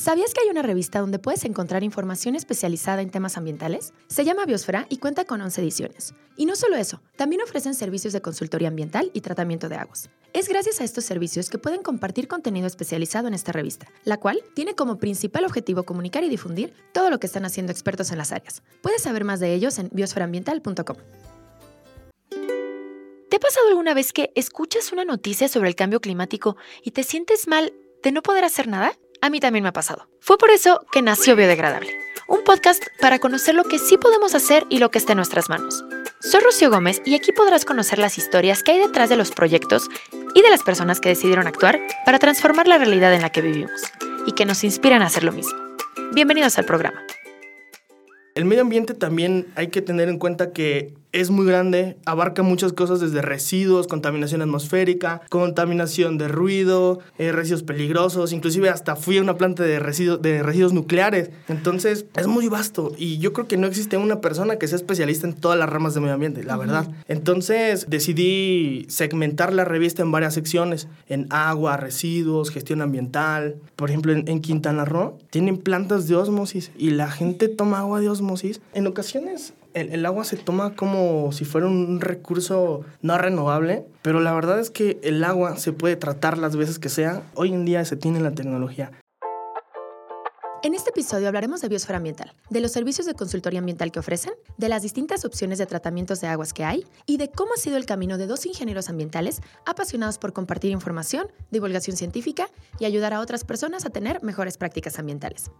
¿Sabías que hay una revista donde puedes encontrar información especializada en temas ambientales? Se llama Biosfera y cuenta con 11 ediciones. Y no solo eso, también ofrecen servicios de consultoría ambiental y tratamiento de aguas. Es gracias a estos servicios que pueden compartir contenido especializado en esta revista, la cual tiene como principal objetivo comunicar y difundir todo lo que están haciendo expertos en las áreas. Puedes saber más de ellos en biosferaambiental.com. ¿Te ha pasado alguna vez que escuchas una noticia sobre el cambio climático y te sientes mal de no poder hacer nada? A mí también me ha pasado. Fue por eso que nació Biodegradable, un podcast para conocer lo que sí podemos hacer y lo que está en nuestras manos. Soy Rocío Gómez y aquí podrás conocer las historias que hay detrás de los proyectos y de las personas que decidieron actuar para transformar la realidad en la que vivimos y que nos inspiran a hacer lo mismo. Bienvenidos al programa. El medio ambiente también hay que tener en cuenta que es muy grande, abarca muchas cosas desde residuos, contaminación atmosférica, contaminación de ruido, eh, residuos peligrosos, inclusive hasta fui a una planta de, residuos, de residuos nucleares. Entonces es muy vasto y yo creo que no existe una persona que sea especialista en todas las ramas de medio ambiente, la verdad. Entonces decidí segmentar la revista en varias secciones, en agua, residuos, gestión ambiental. Por ejemplo, en, en Quintana Roo tienen plantas de osmosis y la gente toma agua de osmosis. En ocasiones el, agua se toma como si fuera un recurso no renovable, pero la verdad es que el agua se puede tratar las veces que sea. Hoy en día se tiene la tecnología. En este episodio hablaremos de biosfera ambiental, de los servicios de consultoría ambiental que ofrecen, de las distintas opciones de tratamientos de aguas que hay y de cómo ha sido el camino de dos ingenieros ambientales apasionados por compartir información, divulgación científica y ayudar a otras personas a tener mejores prácticas ambientales.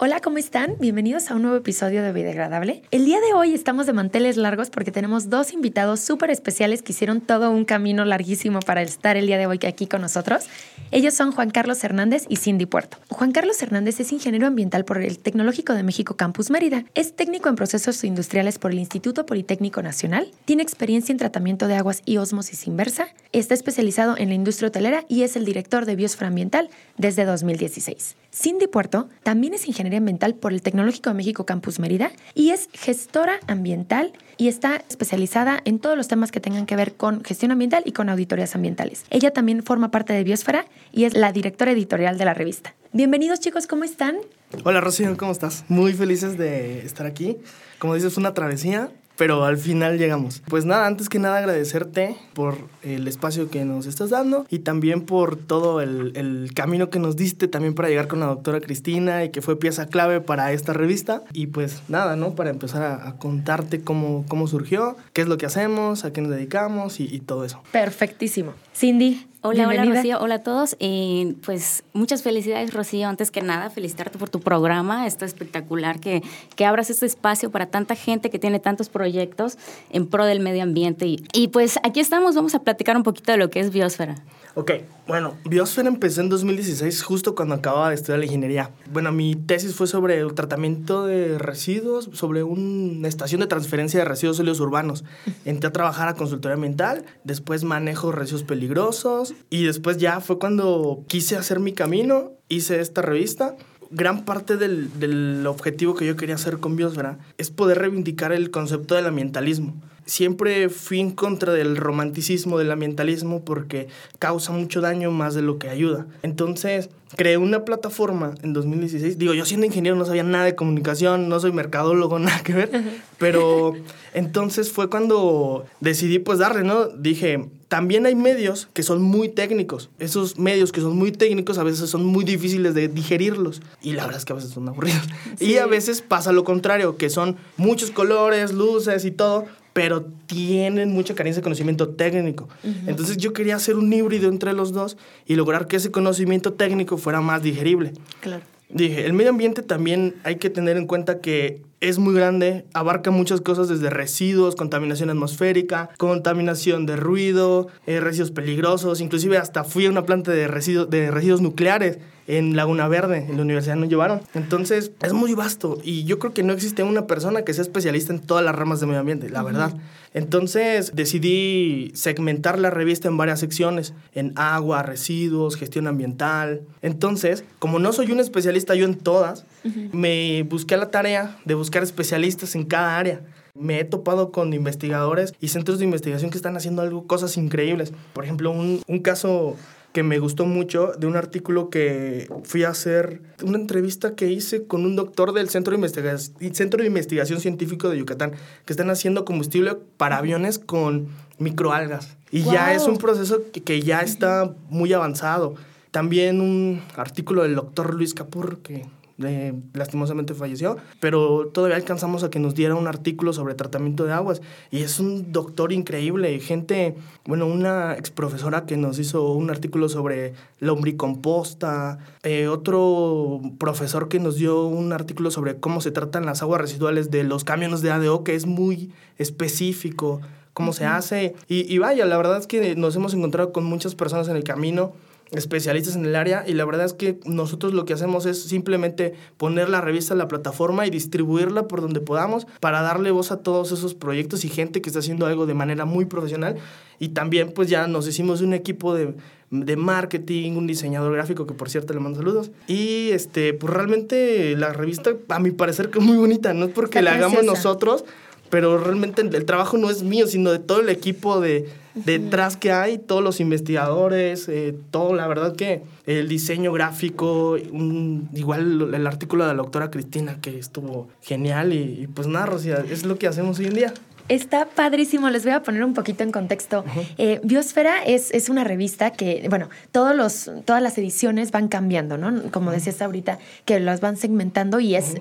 Hola, ¿cómo están? Bienvenidos a un nuevo episodio de Biodegradable. El día de hoy estamos de manteles largos porque tenemos dos invitados súper especiales que hicieron todo un camino larguísimo para estar el día de hoy aquí con nosotros. Ellos son Juan Carlos Hernández y Cindy Puerto. Juan Carlos Hernández es ingeniero ambiental por el Tecnológico de México Campus Mérida. Es técnico en procesos industriales por el Instituto Politécnico Nacional. Tiene experiencia en tratamiento de aguas y osmosis inversa. Está especializado en la industria hotelera y es el director de Biosfera Ambiental desde 2016. Cindy Puerto también es ambiental por el Tecnológico de México Campus Mérida y es gestora ambiental y está especializada en todos los temas que tengan que ver con gestión ambiental y con auditorías ambientales. Ella también forma parte de Biosfera y es la directora editorial de la revista. Bienvenidos chicos, ¿cómo están? Hola Rocío, ¿cómo estás? Muy felices de estar aquí. Como dices, una travesía pero al final llegamos. Pues nada, antes que nada agradecerte por el espacio que nos estás dando y también por todo el, el, camino que nos diste también para llegar con la doctora Cristina y que fue pieza clave para esta revista. Y pues nada, ¿no? Para empezar a, contarte cómo, cómo surgió, qué es lo que hacemos, a qué nos dedicamos y, y todo eso. Perfectísimo. Cindy, Hola, hola Rocío, hola a todos. Eh, pues muchas felicidades Rocío, antes que nada felicitarte por tu programa, está espectacular que, que abras este espacio para tanta gente que tiene tantos proyectos en pro del medio ambiente. Y, y pues aquí estamos, vamos a platicar un poquito de lo que es Biosfera. Ok, bueno, Biosfera empecé en 2016, justo cuando acababa de estudiar la ingeniería. Bueno, mi tesis fue sobre el tratamiento de residuos, sobre una estación de transferencia de residuos sólidos urbanos. Entré a trabajar a consultoría ambiental, después manejo residuos peligrosos y después ya fue cuando quise hacer mi camino, hice esta revista gran parte del, del, objetivo que yo quería hacer con Biosfera es poder reivindicar el concepto del ambientalismo siempre fui en contra del romanticismo del ambientalismo porque causa mucho daño más de lo que ayuda. Entonces, creé una plataforma en 2016. Digo, yo siendo ingeniero no sabía nada de comunicación, no soy mercadólogo, nada que ver, pero entonces fue cuando decidí pues darle, ¿no? Dije, también hay medios que son muy técnicos. Esos medios que son muy técnicos a veces son muy difíciles de digerirlos. Y la verdad es que a veces son aburridos. Sí. Y a veces pasa lo contrario, que son muchos colores, luces y todo, pero tienen mucha carencia de conocimiento técnico. Uh -huh. Entonces yo quería hacer un híbrido entre los dos y lograr que ese conocimiento técnico fuera más digerible. Claro. Dije, el medio ambiente también hay que tener en cuenta que es muy grande, abarca muchas cosas desde residuos, contaminación atmosférica, contaminación de ruido, eh, residuos peligrosos, inclusive hasta fui a una planta de, residu de residuos nucleares en Laguna Verde, en la universidad nos llevaron. Entonces, es muy vasto y yo creo que no existe una persona que sea especialista en todas las ramas de medio ambiente, la verdad. Entonces, decidí segmentar la revista en varias secciones, en agua, residuos, gestión ambiental. Entonces, como no soy un especialista yo en todas, uh -huh. me busqué la tarea de buscar especialistas en cada área me he topado con investigadores y centros de investigación que están haciendo algo, cosas increíbles. Por ejemplo, un, un caso que me gustó mucho de un artículo que fui a hacer, una entrevista que hice con un doctor del Centro de, Investigación, Centro de Investigación Científico de Yucatán, que están haciendo combustible para aviones con microalgas. Y ya es un proceso que, que ya está muy avanzado. También un artículo del doctor Luis Capur, que lastimosamente falleció, pero todavía alcanzamos a que nos diera un artículo sobre tratamiento de aguas y es un doctor increíble, gente, bueno, una ex profesora que nos hizo un artículo sobre lombricomposta, eh, otro profesor que nos dio un artículo sobre cómo se tratan las aguas residuales de los camiones de ADO, que es muy específico cómo se hace. Y, y, vaya, la verdad es que nos hemos encontrado con muchas personas en el camino especialistas en el área y la verdad es que nosotros lo que hacemos es simplemente poner la revista en la plataforma y distribuirla por donde podamos para darle voz a todos esos proyectos y gente que está haciendo algo de manera muy profesional. Y también pues ya nos hicimos un equipo de, de marketing, un diseñador gráfico que por cierto le mando saludos. Y este pues realmente la revista a mi parecer que es muy bonita, no es porque la hagamos nosotros, pero realmente el trabajo no es mío, sino de todo el equipo de detrás que hay, todos los investigadores, eh, todo, la verdad que el diseño gráfico, igual el artículo de la doctora Cristina que estuvo genial y, pues nada, Rocía, es lo que hacemos hoy en día. Está padrísimo, les voy a poner un poquito en contexto. Eh, Biosfera es, es, una revista que, bueno, todos los, todas las ediciones van cambiando, ¿no? Como decías ahorita, que las van segmentando y es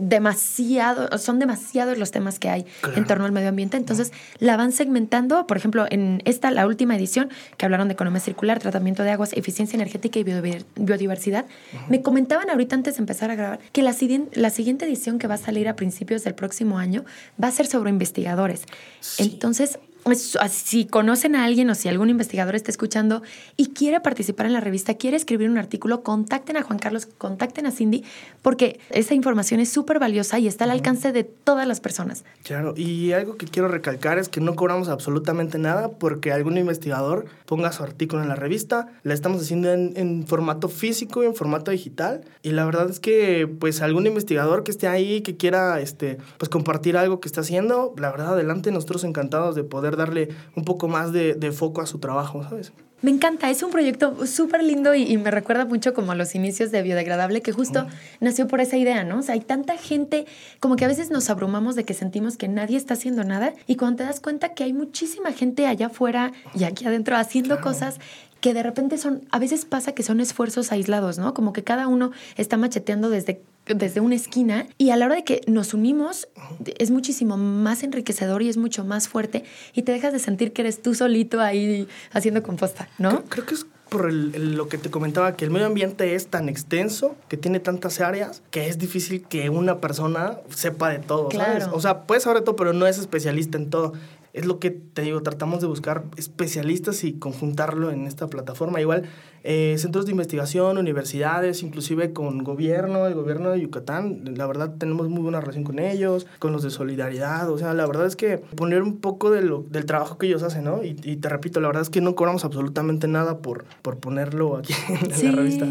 demasiado, son demasiados los temas que hay en torno al medio ambiente. Entonces, la van segmentando. Por ejemplo, en esta, la última edición, que hablaron de economía circular, tratamiento de aguas, eficiencia energética y biodiversidad, me comentaban ahorita antes de empezar a grabar que la, la siguiente edición que va a salir a principios del próximo año va a ser sobre investigadores. Entonces, pues, si conocen a alguien o si algún investigador está escuchando y quiere participar en la revista, quiere escribir un artículo, contacten a Juan Carlos, contacten a Cindy, porque esa información es súper valiosa y está al alcance de todas las personas. Claro, y algo que quiero recalcar es que no cobramos absolutamente nada porque algún investigador ponga su artículo en la revista. La estamos haciendo en, en formato físico y en formato digital. Y la verdad es que, pues, algún investigador que esté ahí, que quiera, este, pues, compartir algo que está haciendo, la verdad, adelante, nosotros encantados de poder darle un poco más de, foco a su trabajo, ¿sabes? Me encanta, es un proyecto súper lindo y, me recuerda mucho como a los inicios de Biodegradable, que justo nació por esa idea, ¿no? O sea, hay tanta gente, como que a veces nos abrumamos de que sentimos que nadie está haciendo nada y cuando te das cuenta que hay muchísima gente allá afuera y aquí adentro haciendo cosas que de repente son, a veces pasa que son esfuerzos aislados, ¿no? Como que cada uno está macheteando desde, desde una esquina y a la hora de que nos unimos es muchísimo más enriquecedor y es mucho más fuerte y te dejas de sentir que eres tú solito ahí haciendo composta, ¿no? Creo, que es por lo que te comentaba, que el medio ambiente es tan extenso, que tiene tantas áreas, que es difícil que una persona sepa de todo, ¿sabes? O sea, puede saber de todo, pero no es especialista en todo es lo que te digo, tratamos de buscar especialistas y conjuntarlo en esta plataforma. Igual, eh, centros de investigación, universidades, inclusive con gobierno, el gobierno de Yucatán, la verdad tenemos muy buena relación con ellos, con los de solidaridad, o sea, la verdad es que poner un poco de lo, del trabajo que ellos hacen, ¿no? Y, te repito, la verdad es que no cobramos absolutamente nada por, por ponerlo aquí en la revista.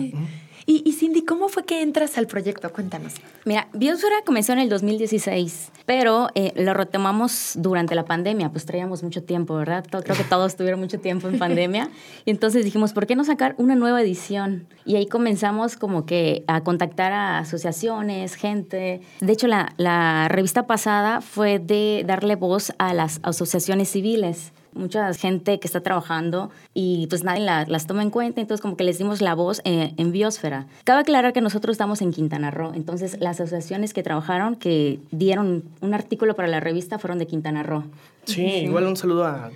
Y, Cindy, ¿cómo fue que entras al proyecto? Cuéntanos. Mira, Biosfera comenzó en el 2016, pero eh, lo retomamos durante la pandemia, pues traíamos mucho tiempo, ¿verdad? Creo que todos tuvieron mucho tiempo en pandemia. Y entonces dijimos, ¿por qué no sacar una nueva edición? Y ahí comenzamos como que a contactar a asociaciones, gente. De hecho, la, la revista pasada fue de darle voz a las asociaciones civiles mucha gente que está trabajando y pues nadie las toma en cuenta, entonces como que les dimos la voz eh, en Biosfera. Cabe aclarar que nosotros estamos en Quintana Roo, entonces las asociaciones que trabajaron, que dieron un artículo para la revista, fueron de Quintana Roo. Sí, igual un saludo a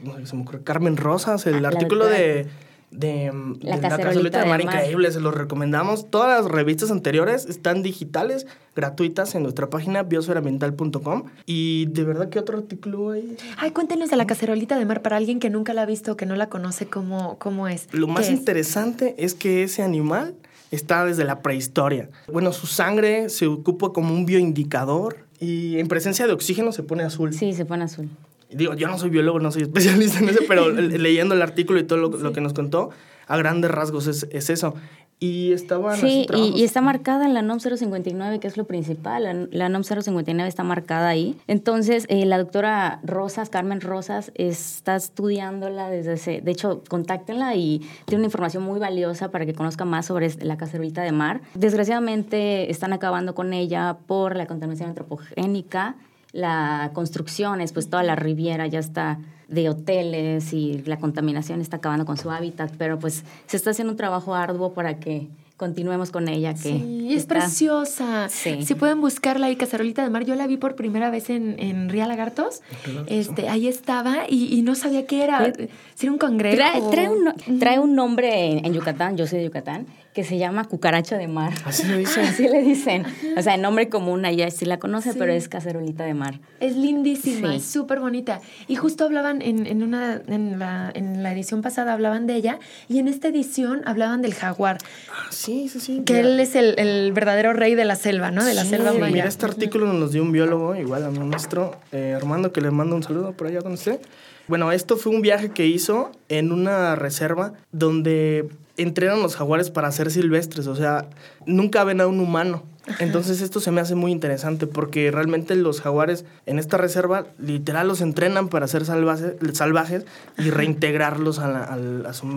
Carmen Rosas, el artículo de de, la, cacerolita de mar, increíble, se los recomendamos. Todas las revistas anteriores están digitales, gratuitas en nuestra página biosferambiental.com. Y de verdad, ¿qué otro artículo hay? Ay, cuéntenos de la cacerolita de mar para alguien que nunca la ha visto, que no la conoce, ¿cómo, cómo es? Lo más interesante es? que ese animal está desde la prehistoria. Bueno, su sangre se ocupa como un bioindicador y en presencia de oxígeno se pone azul. Sí, se pone azul digo, yo no soy biólogo, no soy especialista en eso, pero leyendo el artículo y todo lo, que nos contó, a grandes rasgos es, es, eso. y estaban Sí, y, y, está marcada en la NOM 059, que es lo principal. La, la NOM 059 está marcada ahí. Entonces, eh, la doctora Rosas, Carmen Rosas, está estudiándola desde ese... De hecho, contáctenla y tiene una información muy valiosa para que conozca más sobre la cacerolita de mar. Desgraciadamente, están acabando con ella por la contaminación antropogénica. La construcción, es pues toda la riviera ya está de hoteles y la contaminación está acabando con su hábitat, pero pues se está haciendo un trabajo arduo para que continuemos con ella. Que sí, es preciosa. Sí. Si pueden buscarla ahí, Cacerolita de Mar, yo la vi por primera vez en, en Ría Lagartos. Este, ahí estaba y, y no sabía qué era. Si era un cangrejo. Trae, trae, un, trae un nombre en, en, Yucatán, yo soy de Yucatán, que se llama cucaracha de mar. Así le dicen. Así le dicen. O sea, el nombre común allá sí la conoce, sí. pero es cacerolita de mar. Es lindísima, sí. es súper bonita. Y justo hablaban en, en, una, en, la, en la edición pasada, hablaban de ella, y en esta edición hablaban del jaguar. Ah, sí, sí, sí. Que mira. él es el, el, verdadero rey de la selva, ¿no? De la sí, selva maya. Mira, este artículo nos dio un biólogo, igual a nuestro, eh, Armando, que le mando un saludo por allá donde esté. Bueno, esto fue un viaje que hizo en una reserva donde entrenan los jaguares para ser silvestres, o sea, nunca ven a un humano. Entonces esto se me hace muy interesante porque realmente los jaguares en esta reserva literal los entrenan para ser salvajes, salvajes y reintegrarlos a, la, a, la, a, su,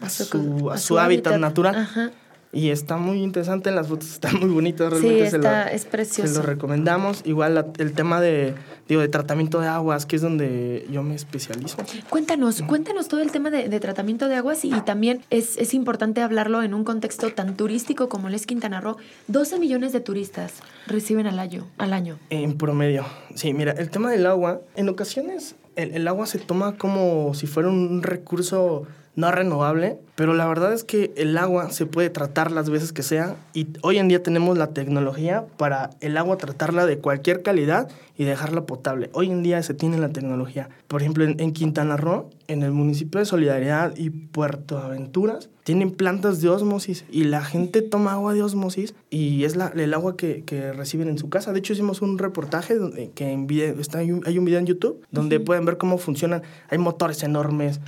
a, su, a su, hábitat, hábitat natural. Ajá. Y está muy interesante las fotos, está muy bonito. Realmente sí, está, se lo, es precioso. Se lo recomendamos. Igual la, el tema de, digo, de tratamiento de aguas, que es donde yo me especializo. Cuéntanos, cuéntanos todo el tema de, de tratamiento de aguas y, y, también es, es importante hablarlo en un contexto tan turístico como el es Quintana Roo. 12 millones de turistas reciben al año. Al año. En promedio. Sí, mira, el tema del agua, en ocasiones el, el agua se toma como si fuera un recurso no renovable, pero la verdad es que el agua se puede tratar las veces que sea y hoy en día tenemos la tecnología para el agua tratarla de cualquier calidad y dejarla potable. Hoy en día se tiene la tecnología. Por ejemplo, en, en Quintana Roo, en el municipio de Solidaridad y Puerto Aventuras, tienen plantas de osmosis y la gente toma agua de osmosis y es la, el agua que, que, reciben en su casa. De hecho, hicimos un reportaje donde, que en video, está, hay, un, hay un video en YouTube donde uh -huh. pueden ver cómo funcionan. Hay motores enormes,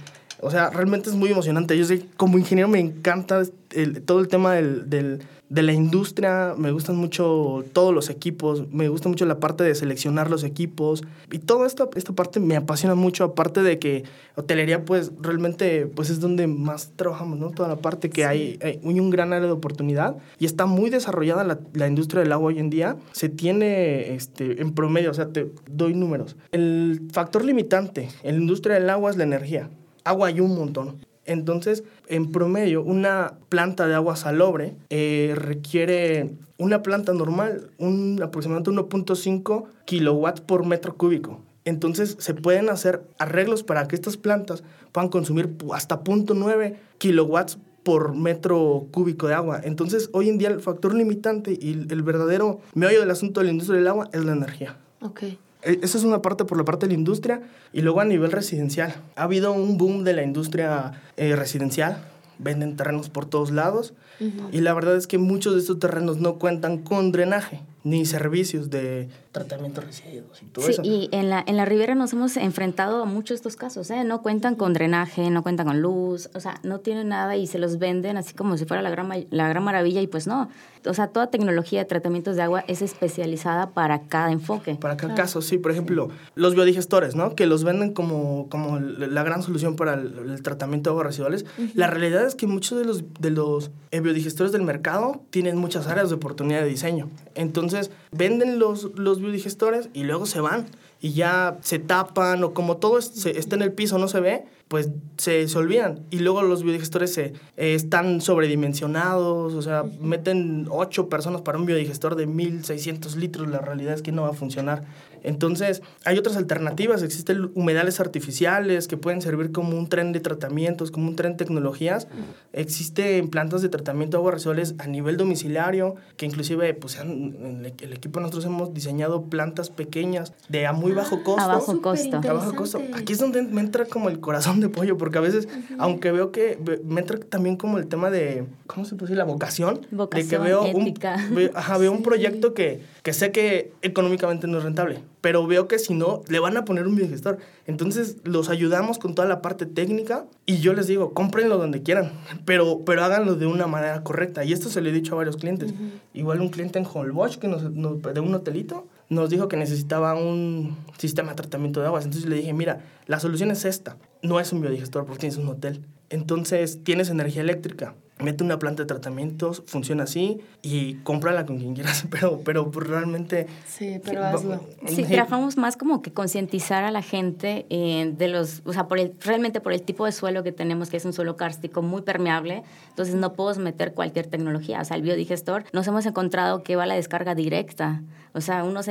o sea, realmente es muy emocionante. Yo sé, como ingeniero me encanta el, todo el tema del, del, de la industria, me gustan mucho todos los equipos, me gusta mucho la parte de seleccionar los equipos y toda esta, esta parte me apasiona mucho, aparte de que hotelería pues realmente pues es donde más trabajamos, ¿no? Toda la parte que sí. hay, hay, un gran área de oportunidad y está muy desarrollada la, la, industria del agua hoy en día. Se tiene este, en promedio, o sea, te doy números. El factor limitante en la industria del agua es la energía agua hay un montón. Entonces, en promedio, una planta de agua salobre eh, requiere una planta normal, un aproximadamente 1.5 kilowatts por metro cúbico. Entonces, se pueden hacer arreglos para que estas plantas puedan consumir hasta 0.9 kilowatts por metro cúbico de agua. Entonces, hoy en día el factor limitante y el verdadero meollo del asunto de la industria del agua es la energía. Okay. Esa es una parte por la parte de la industria y luego a nivel residencial. Ha habido un boom de la industria eh, residencial, venden terrenos por todos lados uh -huh. y la verdad es que muchos de estos terrenos no cuentan con drenaje ni servicios de tratamiento de residuos y todo sí, eso. Y en la, en la Ribera nos hemos enfrentado a muchos de estos casos, ¿eh? No cuentan con drenaje, no cuentan con luz, o sea, no tienen nada y se los venden así como si fuera la gran, la gran maravilla y pues no. O sea, toda tecnología de tratamientos de agua es especializada para cada enfoque. Para cada claro. caso, sí. Por ejemplo, los biodigestores, ¿no? Que los venden como, como la gran solución para el, el tratamiento de aguas residuales. Uh -huh. La realidad es que muchos de los, de los biodigestores del mercado tienen muchas áreas de oportunidad de diseño. Entonces, venden los, los biodigestores y luego se van y ya se tapan o como todo se, está en el piso, no se ve, pues se, se olvidan. Y luego los biodigestores se, eh, están sobredimensionados, o sea, meten ocho personas para un biodigestor de 1600 litros, la realidad es que no va a funcionar. Entonces, hay otras alternativas, existen humedales artificiales que pueden servir como un tren de tratamientos, como un tren de tecnologías. Existen plantas de tratamiento de aguas residuales a nivel domiciliario, que inclusive pues, en el equipo nosotros hemos diseñado plantas pequeñas de a muy bajo costo. A bajo costo. A bajo costo. Aquí es donde me entra como el corazón de pollo, porque a veces, aunque veo que me entra también como el tema de, ¿cómo se puede decir? La vocación. Vocación, de que veo ética. Un, ajá, veo un proyecto que, que sé que económicamente no es rentable, pero veo que si no, le van a poner un biogestor. Entonces, los ayudamos con toda la parte técnica y yo les digo, cómprenlo donde quieran, pero, pero háganlo de una manera correcta. Y esto se lo he dicho a varios clientes. Igual un cliente en Holbox, que nos, nos, de un hotelito, nos dijo que necesitaba un sistema de tratamiento de aguas. Entonces le dije, mira, la solución es esta. No es un biodigestor porque tienes un hotel. Entonces tienes energía eléctrica. Mete una planta de tratamientos, funciona así y cómprala con quien quieras, pero, pero pues, realmente... Sí, pero hazlo. Sí, trabajamos más como que concientizar a la gente eh, de los, o sea, por el, realmente por el tipo de suelo que tenemos, que es un suelo kárstico muy permeable, entonces no podemos meter cualquier tecnología. O sea, el biodigestor nos hemos encontrado que va a la descarga directa, o sea, unos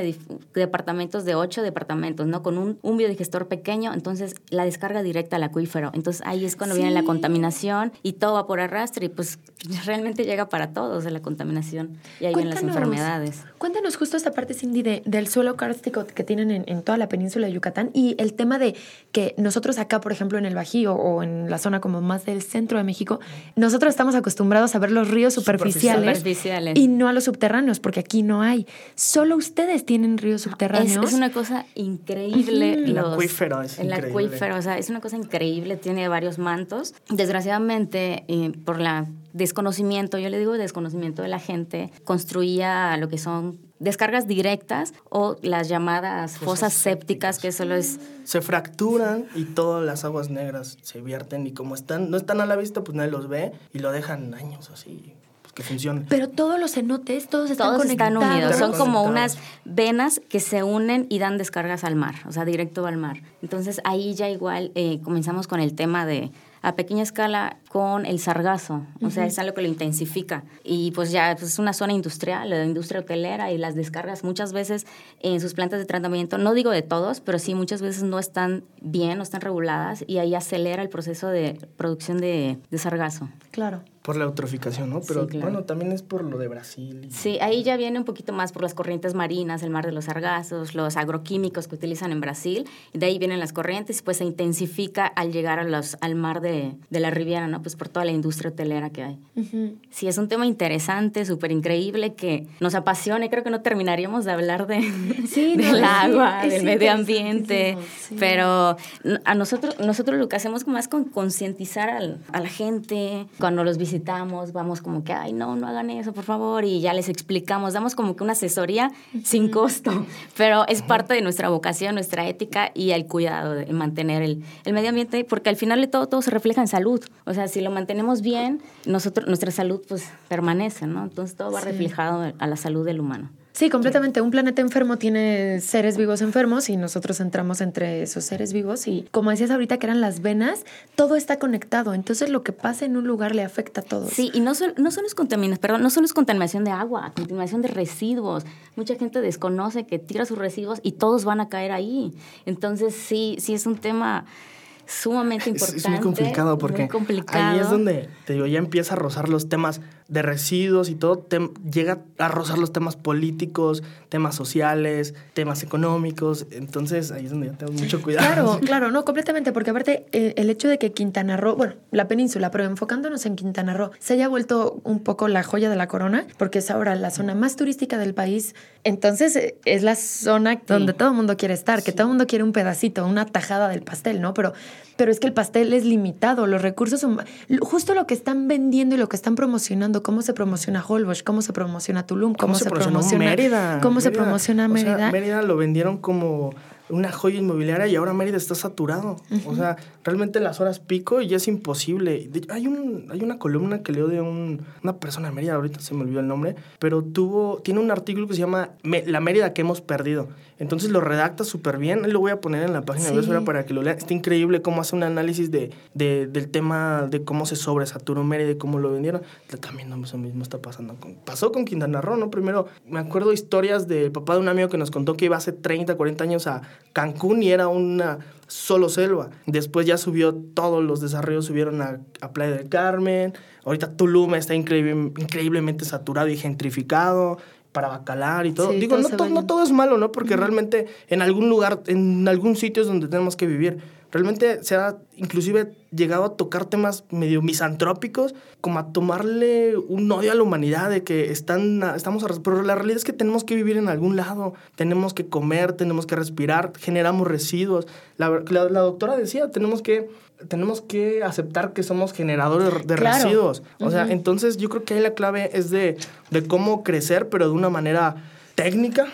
departamentos de ocho departamentos, ¿no? Con un, un, biodigestor pequeño, entonces la descarga directa al acuífero. Entonces ahí es cuando sí. viene la contaminación y todo va por arrastre y pues realmente llega para todos de la contaminación y ahí vienen las enfermedades. Cuéntanos justo esta parte, Cindy, de, del suelo kárstico que tienen en, en, toda la península de Yucatán y el tema de que nosotros acá, por ejemplo, en el Bajío o en la zona como más del centro de México, nosotros estamos acostumbrados a ver los ríos superficiales, superficiales. y no a los subterráneos, porque aquí no hay. Solo ustedes tienen ríos subterráneos. Es, es una cosa increíble. Uh -huh. los, el acuífero es El increíble. acuífero, o sea, es una cosa increíble, tiene varios mantos. Desgraciadamente, eh, por la desconocimiento, yo le digo desconocimiento de la gente, construía lo que son descargas directas o las llamadas fosas, fosas sépticas, que solo es... Se fracturan y todas las aguas negras se vierten y como están, no están a la vista, pues nadie los ve y lo dejan años así pues, que funcione. Pero todos los cenotes, todos están todos conectados. están unidos. Son como unas venas que se unen y dan descargas al mar, o sea, directo al mar. Entonces ahí ya igual eh, comenzamos con el tema de a pequeña escala con el sargazo, o sea, es algo que lo intensifica. Y pues ya pues es una zona industrial, la industria hotelera y las descargas muchas veces en sus plantas de tratamiento, no digo de todos, pero sí muchas veces no están bien, no están reguladas y ahí acelera el proceso de producción de, de sargazo. Claro. Por la eutroficación, ¿no? Pero Sí, claro. bueno, también es por lo de Brasil. y- Sí, ahí ya viene un poquito más por las corrientes marinas, el mar de los sargazos, los agroquímicos que utilizan en Brasil, y de ahí vienen las corrientes y pues se intensifica al llegar a los, al mar de, de la Riviera, ¿no? Pues por toda la industria hotelera que hay. Ujú. Sí, es un tema interesante, súper increíble, que nos apasiona y creo que no terminaríamos de hablar de, Sí, no, del es- agua, es del medio ambiente, sí. pero a nosotros, nosotros lo que hacemos es con concientizar al- a la gente, cuando los visitamos, vamos como que, ay, no, no hagan eso, por favor, y ya les explicamos, damos como que una asesoría sin costo, pero es parte de nuestra vocación, nuestra ética y el cuidado de mantener el, el medio ambiente, porque al final de todo, todo se refleja en salud, o sea, si lo mantenemos bien, nosotros, nuestra salud pues permanece, ¿no? Entonces todo va Sí. reflejado a la salud del humano. Sí, completamente. Un planeta enfermo tiene seres vivos enfermos y nosotros entramos entre esos seres vivos y como decías ahorita que eran las venas, todo está conectado. Entonces lo que pasa en un lugar le afecta a todos. Sí, y no, sol- no solo es contaminación, perdón, no solo es contaminación de agua, contaminación de residuos. Mucha gente desconoce que tira sus residuos y todos van a caer ahí. Entonces, sí, sí es un tema sumamente Es, importante. es muy complicado porque muy complicado. ahí es donde, te digo, ya empieza a rozar los temas de residuos y todo, llega a rozar los temas políticos, temas sociales, temas económicos, entonces ahí es donde ya tengo mucho cuidado. Claro, claro, no, completamente, porque aparte eh, el hecho de que Quintana Roo, bueno, la península, pero enfocándonos en Quintana Roo, se haya vuelto un poco la joya de la corona, porque es ahora la zona más turística del país, entonces eh, es la zona donde todo el mundo quiere estar, que todo el mundo quiere un pedacito, una tajada del pastel, ¿no? Pero, pero es que el pastel es limitado, los recursos son justo lo que están vendiendo y lo que están promocionando, cómo se promociona Holbox, cómo se promociona Tulum, cómo, se, promocionó promociona Mérida? cómo se Mérida. promociona O sea, Mérida. Mérida lo vendieron como una joya inmobiliaria y ahora Mérida está saturado. O sea, realmente las horas pico ya es imposible. De hay, un, hay una columna que leo de un- una persona de Mérida, ahorita se me olvidó el nombre, pero tuvo, tiene un artículo que se llama La Mérida que hemos perdido. Entonces lo redacta súper bien. Lo voy a poner en la página de Sí. Biosfera para que lo lean. Está increíble cómo hace un análisis de, de- del tema de cómo se sobresaturó Mérida y cómo lo vendieron. También no, eso mismo está pasando. Con, pasó con Quintana Roo, ¿no? Primero, me acuerdo historias del papá de un amigo que nos contó que iba hace 30, 40 años a Cancún y era una solo selva. Después ya subió, todos los desarrollos subieron a, a Playa del Carmen. Ahorita Tulum está increíble- increíblemente saturado y gentrificado. para bacalar y todo. Digo, no, no, todo es malo, ¿no? Porque realmente en algún lugar, en algún sitio es donde tenemos que vivir. Realmente se ha inclusive llegado a tocar temas medio misantrópicos, como a tomarle un odio a la humanidad de que están, estamos... Pero la realidad es que tenemos que vivir en algún lado, tenemos que comer, tenemos que respirar, generamos residuos. La, doctora decía, tenemos que tenemos que aceptar que somos generadores de residuos. O sea, entonces yo creo que ahí la clave es de, de cómo crecer, pero de una manera técnica,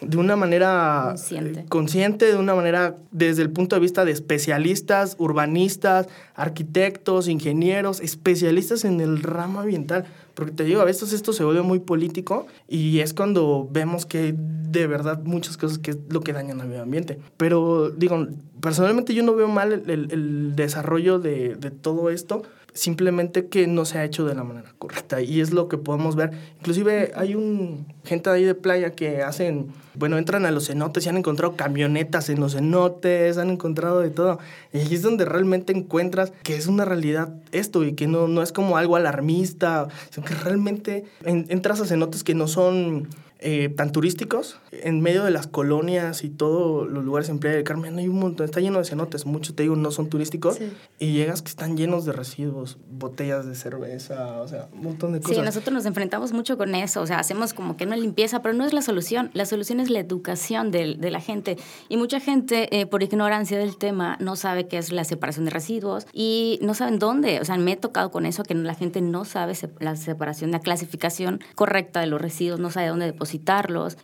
de una manera consciente. consciente, de una manera desde el punto de vista de especialistas, urbanistas, arquitectos, ingenieros, especialistas en el ramo ambiental. Porque te digo, a veces esto se vuelve muy político y es cuando vemos que de verdad muchas cosas que es lo que dañan al medio ambiente. Pero digo, personalmente yo no veo mal el, el desarrollo de, de todo esto simplemente que no se ha hecho de la manera correcta y es lo que podemos ver. Inclusive hay un gente ahí de playa que hacen, bueno, entran a los cenotes y han encontrado camionetas en los cenotes, han encontrado de todo. Y ahí es donde realmente encuentras que es una realidad esto y que no, no es como algo alarmista, sino que realmente entras a cenotes que no son eh, tan turísticos, en medio de las colonias y todos los lugares en Playa del Carmen, hay un montón, está lleno de cenotes, muchos te digo no son turísticos, y llegas que están llenos de residuos, botellas de cerveza, o sea, un montón de cosas. Sí, nosotros nos enfrentamos mucho con eso, o sea, hacemos como que una limpieza, pero no es la solución, la solución es la educación de, de la gente, y mucha gente eh, por ignorancia del tema no sabe qué es la separación de residuos y no saben dónde, o sea, me he tocado con eso, que la gente no sabe la separación, la clasificación correcta de los residuos, no sabe dónde depositar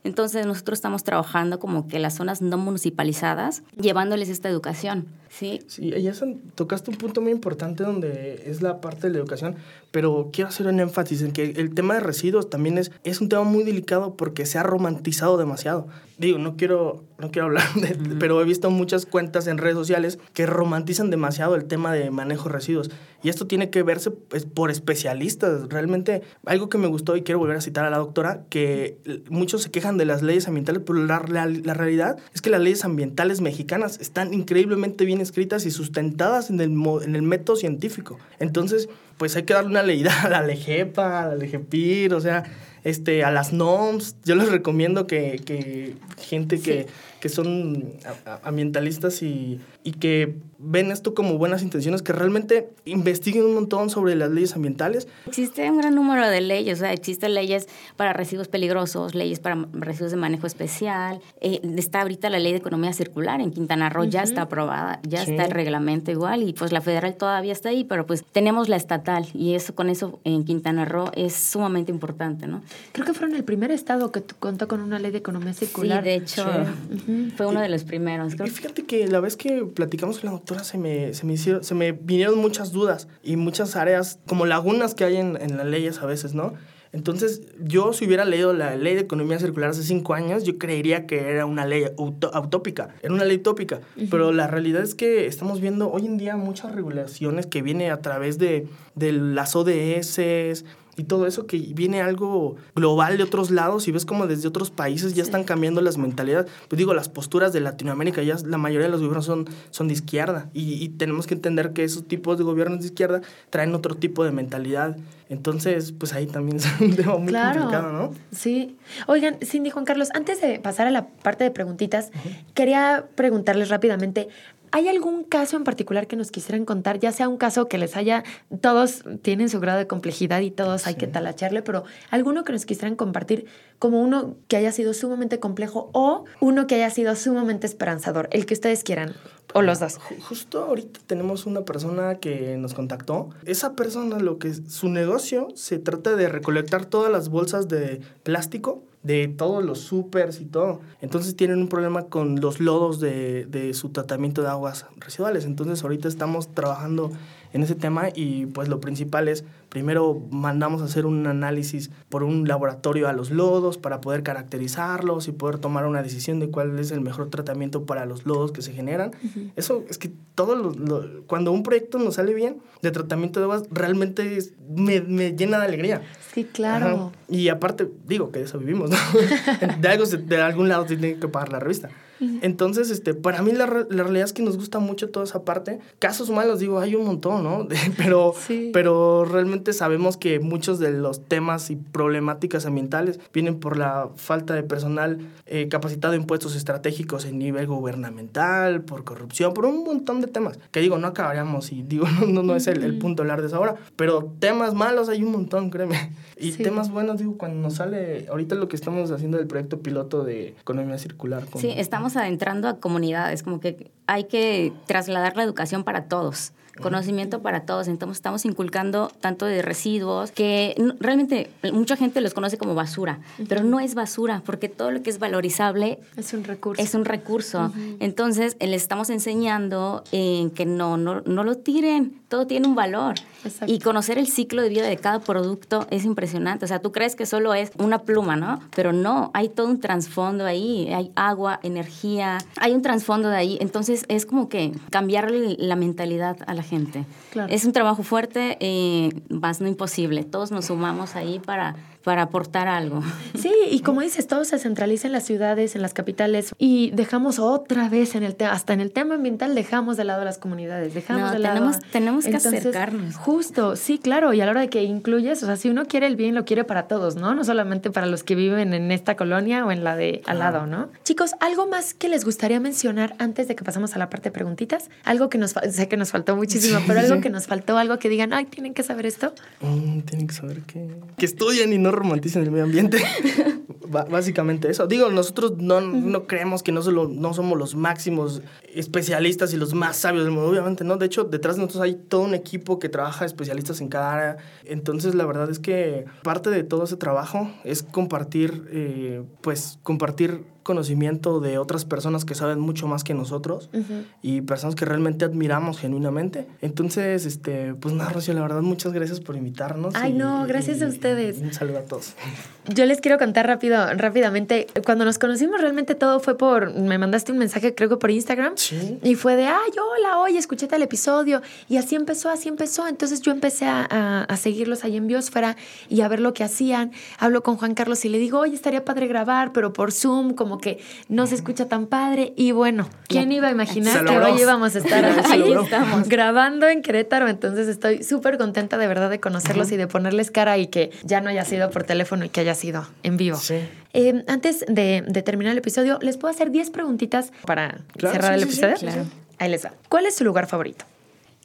Entonces nosotros estamos trabajando como que las zonas no municipalizadas, llevándoles esta educación. Sí, sí ya tocaste un punto muy importante donde es la parte de la educación, pero quiero hacer un énfasis en que el tema de residuos también es, es un tema muy delicado porque se ha romantizado demasiado. Digo, no quiero, no quiero hablar de, pero he visto muchas cuentas en redes sociales que romantizan demasiado el tema de manejo de residuos. Y esto tiene que verse pues, por especialistas. Realmente, algo que me gustó y quiero volver a citar a la doctora, que muchos se quejan de las leyes ambientales, pero la, la, la realidad es que las leyes ambientales mexicanas están increíblemente bien escritas y sustentadas en el, en el método científico. Entonces, pues hay que darle una leída a la LEGEPA, a la LEGEPIR, o sea, este, a las NOMS. Yo les recomiendo que, que gente que, que son ambientalistas y, y que ven esto como buenas intenciones, que realmente investiguen un montón sobre las leyes ambientales. Existe un gran número de leyes, o sea, existen leyes para residuos peligrosos, leyes para residuos de manejo especial. Eh, está ahorita la ley de economía circular en Quintana Roo, ya está aprobada, ya está el reglamento igual, y pues la federal todavía está ahí, pero pues tenemos la estatal, y eso con eso en Quintana Roo es sumamente importante, ¿no? Creo que fueron el primer estado que contó con una ley de economía circular. Sí, de hecho, fue uno de los primeros. Y fíjate que la vez que platicamos con la doctora se me, se me, se me vinieron muchas dudas y muchas áreas, como lagunas que hay en, en las leyes a veces, ¿no? Entonces, yo si hubiera leído la ley de economía circular hace cinco años, yo creería que era una ley utópica, era una ley utópica. Pero la realidad es que estamos viendo hoy en día muchas regulaciones que vienen a través de, de las ODS, y todo eso que viene algo global de otros lados y ves como desde otros países ya están cambiando las mentalidades. Pues digo, las posturas de Latinoamérica, ya la mayoría de los gobiernos son, son de izquierda y, tenemos que entender que esos tipos de gobiernos de izquierda traen otro tipo de mentalidad. Entonces, pues ahí también es un tema muy complicado, ¿no? Sí. Oigan, Cindy Juan Carlos, antes de pasar a la parte de preguntitas, quería preguntarles rápidamente, ¿Hay algún caso en particular que nos quisieran contar? Ya sea un caso que les haya, todos tienen su grado de complejidad y todos hay que talacharle, pero alguno que nos quisieran compartir como uno que haya sido sumamente complejo o uno que haya sido sumamente esperanzador, el que ustedes quieran. O los dos. Justo ahorita tenemos una persona que nos contactó. Esa persona, lo que su negocio se trata de recolectar todas las bolsas de plástico de todos los supers y todo. Entonces tienen un problema con los lodos de, de su tratamiento de aguas residuales. Entonces ahorita estamos trabajando en ese tema y pues lo principal es, primero mandamos a hacer un análisis por un laboratorio a los lodos para poder caracterizarlos y poder tomar una decisión de cuál es el mejor tratamiento para los lodos que se generan. Eso es que todo lo, cuando un proyecto nos sale bien de tratamiento de aguas, realmente me, me, llena de alegría. Sí, claro. Y aparte, digo que de eso vivimos, ¿no? de, algo, de algún lado tiene que pagar la revista. Entonces, este, para mí la, la, realidad es que nos gusta mucho toda esa parte. Casos malos, digo, hay un montón, ¿no? pero, pero realmente sabemos que muchos de los temas y problemáticas ambientales vienen por la falta de personal eh, capacitado en puestos estratégicos en nivel gubernamental, por corrupción, por un montón de temas. Que digo, no acabaríamos y digo, no, no, es el, el, punto hablar de eso ahora, pero temas malos hay un montón, créeme. Y temas buenos, digo, cuando nos sale, ahorita lo que estamos haciendo del proyecto piloto de economía circular. Sí, estamos adentrando a comunidades, como que hay que trasladar la educación para todos conocimiento para todos. Entonces estamos inculcando tanto de residuos que realmente mucha gente los conoce como basura, pero no es basura porque todo lo que es valorizable es un recurso. Es un recurso. Entonces les estamos enseñando en que no, no, no lo tiren, todo tiene un valor. Y conocer el ciclo de vida de cada producto es impresionante. O sea, tú crees que solo es una pluma, ¿no? Pero no, hay todo un trasfondo ahí. Hay agua, energía, hay un trasfondo de ahí. Entonces es como que cambiarle la mentalidad a la gente. Es un trabajo fuerte, eh, más no imposible. Todos nos sumamos ahí para para aportar algo. Sí, y como dices, todo se centraliza en las ciudades, en las capitales, y dejamos otra vez en el tema, hasta en el tema ambiental dejamos de lado a las comunidades, dejamos de lado. Tenemos, tenemos que acercarnos. Justo, sí, claro, y a la hora de que incluyes, o sea, si uno quiere el bien, lo quiere para todos, ¿no? No solamente para los que viven en esta colonia o en la de al lado, ¿no? Chicos, ¿algo más que les gustaría mencionar antes de que pasamos a la parte de preguntitas? Algo que nos, sé que nos faltó muchísimo, pero algo que nos faltó, algo que digan, ay, tienen que saber esto. Mm, tienen que saber que, que estudien y no romanticen el medio ambiente. Básicamente eso. Digo, nosotros no, no creemos que no, solo, no somos los máximos especialistas y los más sabios del mundo, obviamente, ¿no? De hecho, detrás de nosotros hay todo un equipo que trabaja especialistas en cada área. Entonces, la verdad es que parte de todo ese trabajo es compartir, eh, pues, compartir conocimiento de otras personas que saben mucho más que nosotros y personas que realmente admiramos genuinamente. Entonces, este, pues nada, Rocío, la verdad, muchas gracias por invitarnos. Ay, no, gracias a ustedes. Un saludo a todos. Yo les quiero contar rápido, rápidamente. Cuando nos conocimos, realmente todo fue por. Me mandaste un mensaje, creo que por Instagram. Sí. Y fue de, ay, hola, oye, escuché tal episodio. Y así empezó, así empezó. Entonces yo empecé a, a, seguirlos ahí en Biosfera y a ver lo que hacían. Hablo con Juan Carlos y le digo, oye, estaría padre grabar, pero por Zoom, como que no se escucha tan padre. Y bueno, ¿quién iba a imaginar que hoy íbamos a estar ahí estamos, grabando en Querétaro? Entonces estoy súper contenta de verdad de conocerlos y de ponerles cara y que ya no haya sido por teléfono y que haya sido en vivo. Sí. Eh, antes de, terminar el episodio, ¿les puedo hacer 10 preguntitas para cerrar el episodio? claro. Ahí les va. ¿Cuál es su lugar favorito?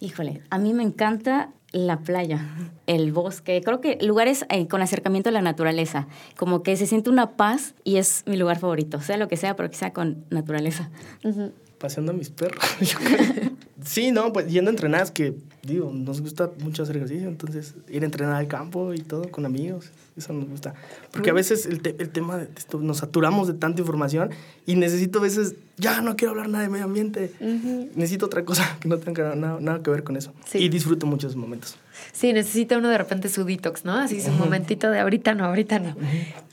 Híjole, a mí me encanta la playa, el bosque, creo que lugares eh, con acercamiento a la naturaleza, como que se siente una paz y es mi lugar favorito, sea lo que sea, pero que sea con naturaleza. Paseando a mis perros. sí, no, pues yendo a entrenar, que, digo, nos gusta mucho hacer ejercicio, entonces ir a entrenar al campo y todo con amigos, eso nos gusta. Porque a veces el, el tema de esto, nos saturamos de tanta información y necesito a veces, ya no quiero hablar nada de medio ambiente, necesito otra cosa que no tenga nada, nada que ver con eso. Y disfruto muchos momentos. Sí, necesita uno de repente su detox, ¿no? Así su momentito de ahorita no, ahorita no.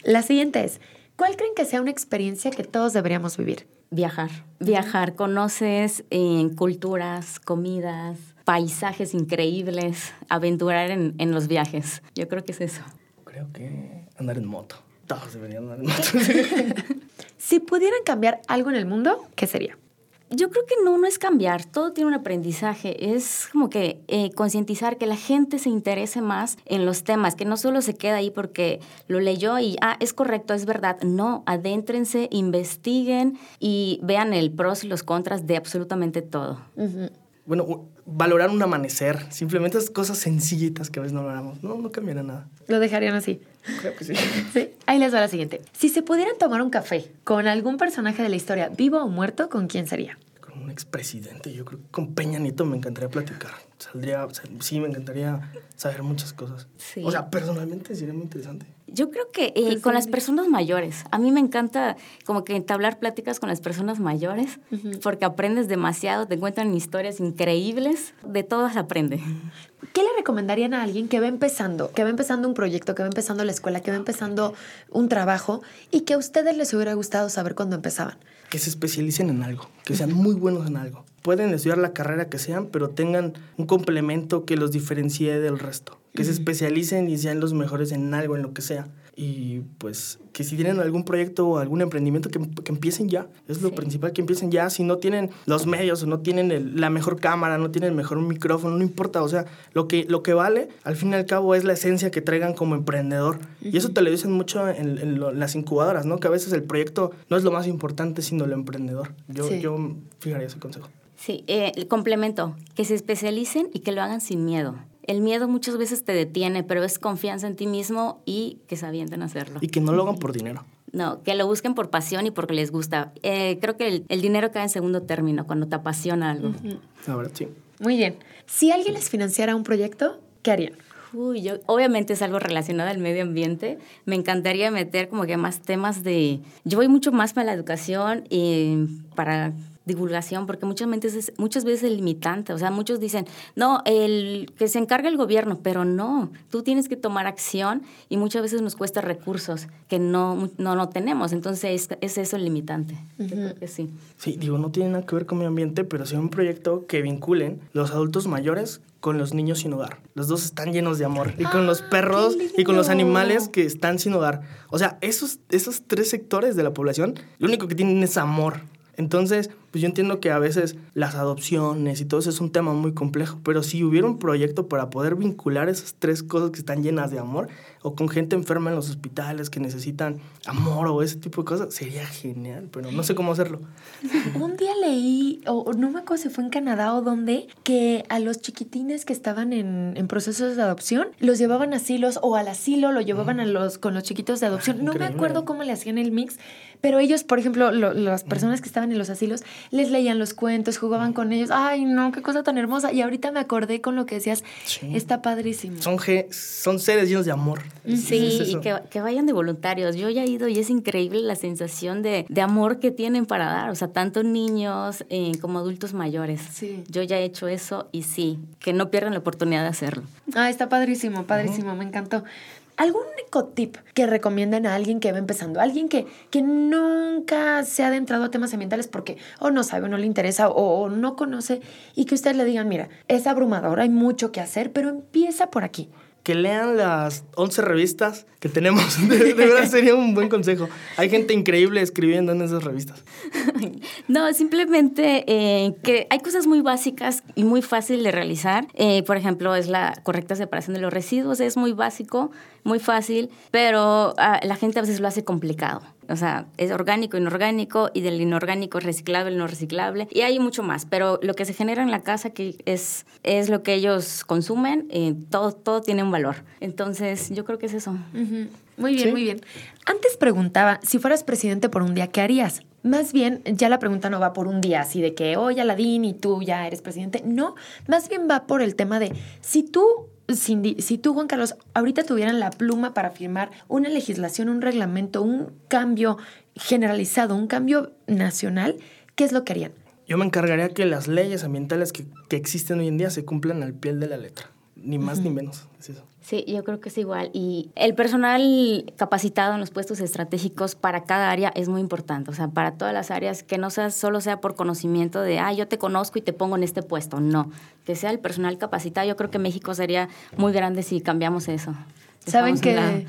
La siguiente es, ¿cuál creen que sea una experiencia que todos deberíamos vivir? Viajar. Viajar, conoces en culturas, comidas, paisajes increíbles, aventurar en, en los viajes. Yo creo que es eso. Creo que andar en moto. Todos deberían andar en moto. si pudieran cambiar algo en el mundo, ¿qué sería? Yo creo que no, no es cambiar, todo tiene un aprendizaje, es como que eh, concientizar que la gente se interese más en los temas, que no solo se queda ahí porque lo leyó y, ah, es correcto, es verdad, no, adéntrense, investiguen y vean el pros y los contras de absolutamente todo. Bueno, valorar un amanecer, simplemente esas cosas sencillitas que a veces no valoramos, no, no cambiará nada. Lo dejarían así. Creo que sí. sí. Ahí les va la siguiente. Si se pudieran tomar un café con algún personaje de la historia, vivo o muerto, ¿con quién sería? Expresidente. Yo creo que con Peña Nieto me encantaría platicar. Saldría, sí, me encantaría saber muchas cosas. Sí. O sea, personalmente sería muy interesante. Yo creo que eh, con las personas mayores. A mí me encanta como que entablar pláticas con las personas mayores porque aprendes demasiado, te encuentran historias increíbles, de todas aprende. ¿Qué le recomendarían a alguien que va empezando, que va empezando un proyecto, que va empezando la escuela, que va empezando un trabajo y que a ustedes les hubiera gustado saber cuando empezaban? Que se especialicen en algo, que sean muy buenos en algo. Pueden estudiar la carrera que sean, pero tengan un complemento que los diferencie del resto. Que se especialicen y sean los mejores en algo, en lo que sea. Y pues que si tienen algún proyecto o algún emprendimiento que, que empiecen ya, es lo principal, que empiecen ya, si no tienen los medios o no tienen la mejor cámara, no tienen el mejor micrófono, no importa, o sea, lo que, lo que vale al fin y al cabo es la esencia que traigan como emprendedor. Y eso te lo dicen mucho en, las incubadoras, ¿no? Que a veces el proyecto no es lo más importante, sino el emprendedor. Yo, yo fijaría ese consejo. Sí, eh, el complemento, que se especialicen y que lo hagan sin miedo. El miedo muchas veces te detiene, pero es confianza en ti mismo y que se avienten a hacerlo. Y que no lo hagan por dinero. No, que lo busquen por pasión y porque les gusta. Eh, creo que el, dinero cae en segundo término, cuando te apasiona algo. Ahora sí. Muy bien. Si alguien les financiara un proyecto, ¿qué harían? Uy, yo, obviamente es algo relacionado al medio ambiente. Me encantaría meter como que más temas de... Yo voy mucho más para la educación y para divulgación, porque muchas veces, muchas veces es limitante. O sea, muchos dicen, no, el que se encarga el gobierno, pero no, tú tienes que tomar acción y muchas veces nos cuesta recursos que no, no, no tenemos. Entonces, es, eso el limitante. sí. Sí, digo, no tiene nada que ver con medio ambiente, pero sí un proyecto que vinculen los adultos mayores con los niños sin hogar. Los dos están llenos de amor. Y con los perros y con los animales que están sin hogar. O sea, esos, esos tres sectores de la población, lo único que tienen es amor. Entonces, pues yo entiendo que a veces las adopciones y todo eso es un tema muy complejo, pero si hubiera un proyecto para poder vincular esas tres cosas que están llenas de amor, o con gente enferma en los hospitales que necesitan amor o ese tipo de cosas, sería genial, pero no sé cómo hacerlo. Un día leí, o no me acuerdo si fue en Canadá o dónde, que a los chiquitines que estaban en, en procesos de adopción, los llevaban a asilos o al asilo lo llevaban a los, con los chiquitos de adopción. no me acuerdo cómo le hacían el mix, pero ellos, por ejemplo, las personas que estaban en los asilos, les leían los cuentos, jugaban con ellos. Ay, no, qué cosa tan hermosa. Y ahorita me acordé con lo que decías. Está padrísimo. Son, son seres llenos de amor. Sí, y que, vayan de voluntarios. Yo ya he ido y es increíble la sensación de, amor que tienen para dar. O sea, tanto niños eh, como adultos mayores. Sí. Yo ya he hecho eso y sí, que no pierdan la oportunidad de hacerlo. Ah, está padrísimo, padrísimo. Me encantó. ¿Algún tip que recomienden a alguien que va empezando? Alguien que, que nunca se ha adentrado a temas ambientales porque o no sabe o no le interesa o, no conoce y que ustedes le digan, mira, es abrumador, hay mucho que hacer, pero empieza por aquí que lean las 11 revistas que tenemos. De, verdad sería un buen consejo. Hay gente increíble escribiendo en esas revistas. No, simplemente eh, que hay cosas muy básicas y muy fáciles de realizar. Eh, por ejemplo, es la correcta separación de los residuos. Es muy básico, muy fácil, pero ah, la gente a veces lo hace complicado. O sea, es orgánico, inorgánico, y del inorgánico reciclable, no reciclable, y hay mucho más. Pero lo que se genera en la casa, que es, es lo que ellos consumen, eh, todo, todo tiene un valor. Entonces, yo creo que es eso. Muy bien, muy bien. Antes preguntaba, si fueras presidente por un día, ¿qué harías? Más bien, ya la pregunta no va por un día así de que, oye, Aladín, y tú ya eres presidente. No, más bien va por el tema de, si tú si, tú, Juan Carlos, ahorita tuvieran la pluma para firmar una legislación, un reglamento, un cambio generalizado, un cambio nacional, ¿qué es lo que harían? Yo me encargaría que las leyes ambientales que, que existen hoy en día se cumplan al pie de la letra, ni más ni menos. Es eso. Sí, yo creo que es igual. Y el personal capacitado en los puestos estratégicos para cada área es muy importante. O sea, para todas las áreas, que no sea, solo sea por conocimiento de, ah, yo te conozco y te pongo en este puesto. No, que sea el personal capacitado. Yo creo que México sería muy grande si cambiamos eso. Saben que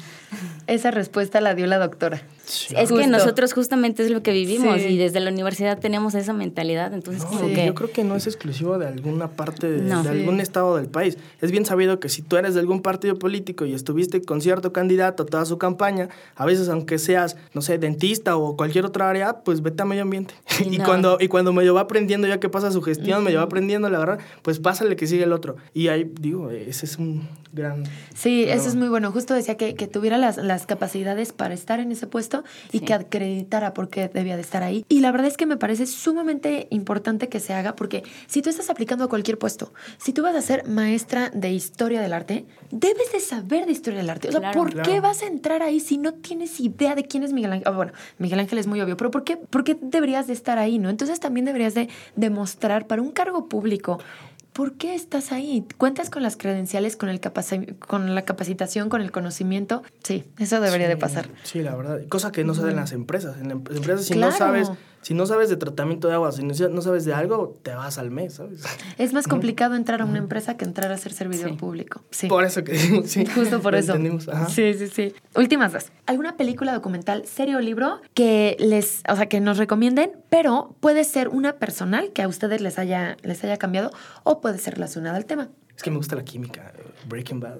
esa respuesta la dio la doctora. Es que nosotros justamente es lo que vivimos y desde la universidad tenemos esa mentalidad, entonces Yo creo que no es exclusivo de alguna parte de, algún estado del país. Es bien sabido que si tú eres de algún partido político y estuviste con cierto candidato toda su campaña, a veces aunque seas, no sé, dentista o cualquier otra área, pues vete a medio ambiente. y, cuando, y cuando medio va aprendiendo ya que pasa su gestión, medio va aprendiendo, la verdad, pues pásale que sigue el otro. Y ahí, digo, ese es un gran... Sí, eso es muy bueno. Justo decía que, que tuviera las, las capacidades para estar en ese puesto y que acreditara por qué debía de estar ahí. Y la verdad es que me parece sumamente importante que se haga porque si tú estás aplicando a cualquier puesto, si tú vas a ser maestra de historia del arte, debes de saber de historia del arte. O sea, ¿por qué vas a entrar ahí si no tienes idea de quién es Miguel Ángel? Ah, bueno, Miguel Ángel es muy obvio, pero ¿por qué, por qué deberías de estar ahí? ¿no? Entonces también deberías de demostrar para un cargo público ¿por qué estás ahí? ¿Cuentas con las credenciales, con, el con la capacitación, con el conocimiento? Sí, eso debería de pasar. Sí, la verdad. Cosa que no se da en las empresas. En las empresas, si no sabes Si no sabes de tratamiento de agua, si no sabes de algo, te vas al mes, ¿sabes? Es más complicado entrar a una empresa que entrar a ser servidor público. Sí. Por eso que digo, sí. Justo por eso. Sí, sí, sí. Últimas dos. ¿Alguna película, documental, serie o libro que les, o sea, que nos recomienden, pero puede ser una personal que a ustedes les haya, les haya cambiado o puede ser relacionada al tema? Es que me gusta la química. Breaking Bad.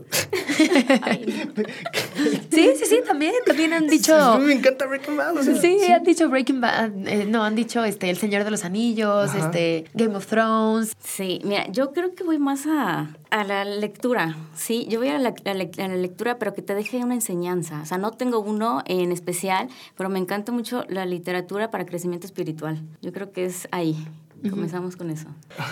sí, sí, sí, también. También han dicho. Sí, me encanta Breaking Bad. sí, han dicho Breaking Bad. Eh, no, han dicho este, El Señor de los Anillos, este, Game of Thrones. Sí, mira, yo creo que voy más a, a la lectura. Sí, yo voy a la, a la, lectura, pero que te deje una enseñanza. O sea, no tengo uno en especial, pero me encanta mucho la literatura para crecimiento espiritual. Yo creo que es ahí. Comenzamos con eso.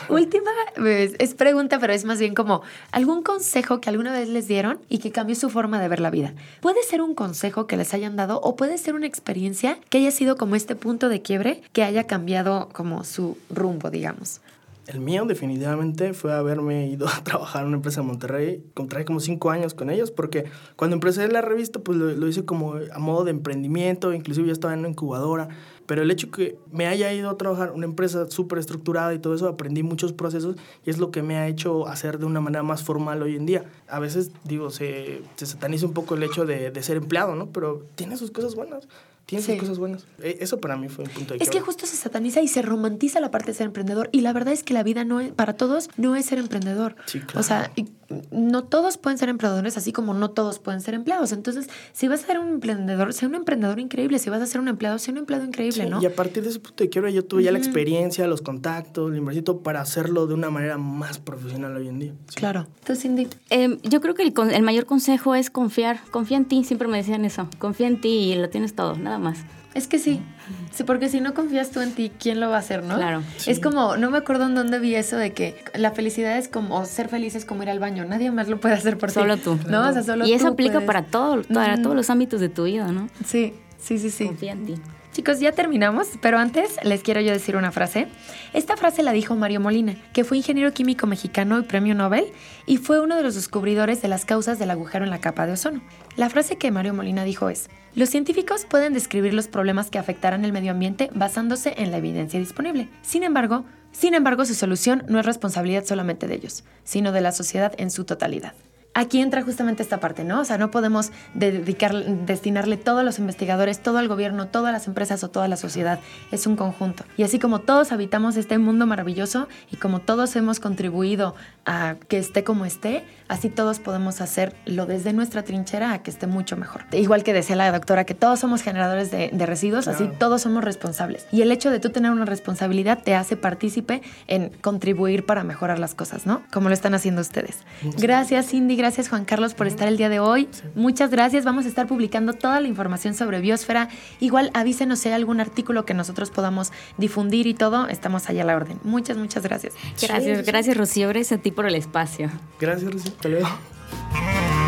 Última, pues, es pregunta, pero es más bien como algún consejo que alguna vez les dieron y que cambió su forma de ver la vida. Puede ser un consejo que les hayan dado o puede ser una experiencia que haya sido como este punto de quiebre que haya cambiado como su rumbo, digamos. El mío definitivamente fue haberme ido a trabajar en una empresa de Monterrey. Contraje como cinco años con ellos porque cuando empecé la revista pues lo, hice como a modo de emprendimiento, inclusive yo estaba en una incubadora pero el hecho que me haya ido a trabajar una empresa súper estructurada y todo eso, aprendí muchos procesos y es lo que me ha hecho hacer de una manera más formal hoy en día. A veces, digo, se, se sataniza un poco el hecho de, de ser empleado, ¿no? Pero tiene sus cosas buenas tiene sus cosas buenas. E, eso para mí fue un punto de Es que justo se sataniza y se romantiza la parte de ser emprendedor. Y la verdad es que la vida no es, para todos no es ser emprendedor. Sí, claro. O sea, no todos pueden ser emprendedores, así como no todos pueden ser empleados. Entonces, si vas a ser un emprendedor, sea un emprendedor increíble. Si vas a ser un empleado, sea un empleado increíble, ¿no? Y a partir de ese punto de quiebra, yo tuve ya la experiencia, los contactos, el inversito para hacerlo de una manera más profesional hoy en día. Claro. Entonces, Cindy. Em, yo creo que el, el mayor consejo es confiar. Confía en ti. Siempre me decían eso. Confía en ti y lo tienes todo, nada más. Es que sí. Sí, porque si no confías tú en ti, ¿quién lo va a hacer, no? Claro. Es como, no me acuerdo en dónde vi eso de que la felicidad es como, ser feliz es como ir al baño. Nadie más lo puede hacer por solo ti. Solo tú. ¿No? O sea, solo y eso aplica para todo, para todos los ámbitos de tu vida, ¿no? Sí, sí, sí, sí. Confía en ti. Chicos, ya terminamos, pero antes les quiero yo decir una frase. Esta frase la dijo Mario Molina, que fue ingeniero químico mexicano y premio Nobel, y fue uno de los descubridores de las causas del agujero en la capa de ozono. La frase que Mario Molina dijo es, los científicos pueden describir los problemas que afectarán el medio ambiente basándose en la evidencia disponible. Sin embargo, sin embargo, su solución no es responsabilidad solamente de ellos, sino de la sociedad en su totalidad aquí entra justamente esta parte, ¿no? O sea, no podemos dedicar, destinarle todos los investigadores, todo al gobierno, todas las empresas o toda la sociedad. Es un conjunto. Y así como todos habitamos este mundo maravilloso y como todos hemos contribuido a que esté como esté, así todos podemos hacerlo desde nuestra trinchera a que esté mucho mejor. Igual que decía la doctora, que todos somos generadores de, residuos, así todos somos responsables. Y el hecho de tú tener una responsabilidad te hace partícipe en contribuir para mejorar las cosas, ¿no? Como lo están haciendo ustedes. Gracias, Cindy gracias Juan Carlos por estar el día de hoy. Muchas gracias. Vamos a estar publicando toda la información sobre Biosfera. Igual avísenos si hay algún artículo que nosotros podamos difundir y todo. Estamos allá a la orden. Muchas, muchas gracias. Gracias, gracias Rocío. Gracias a ti por el espacio. Gracias Rocío. Hasta luego.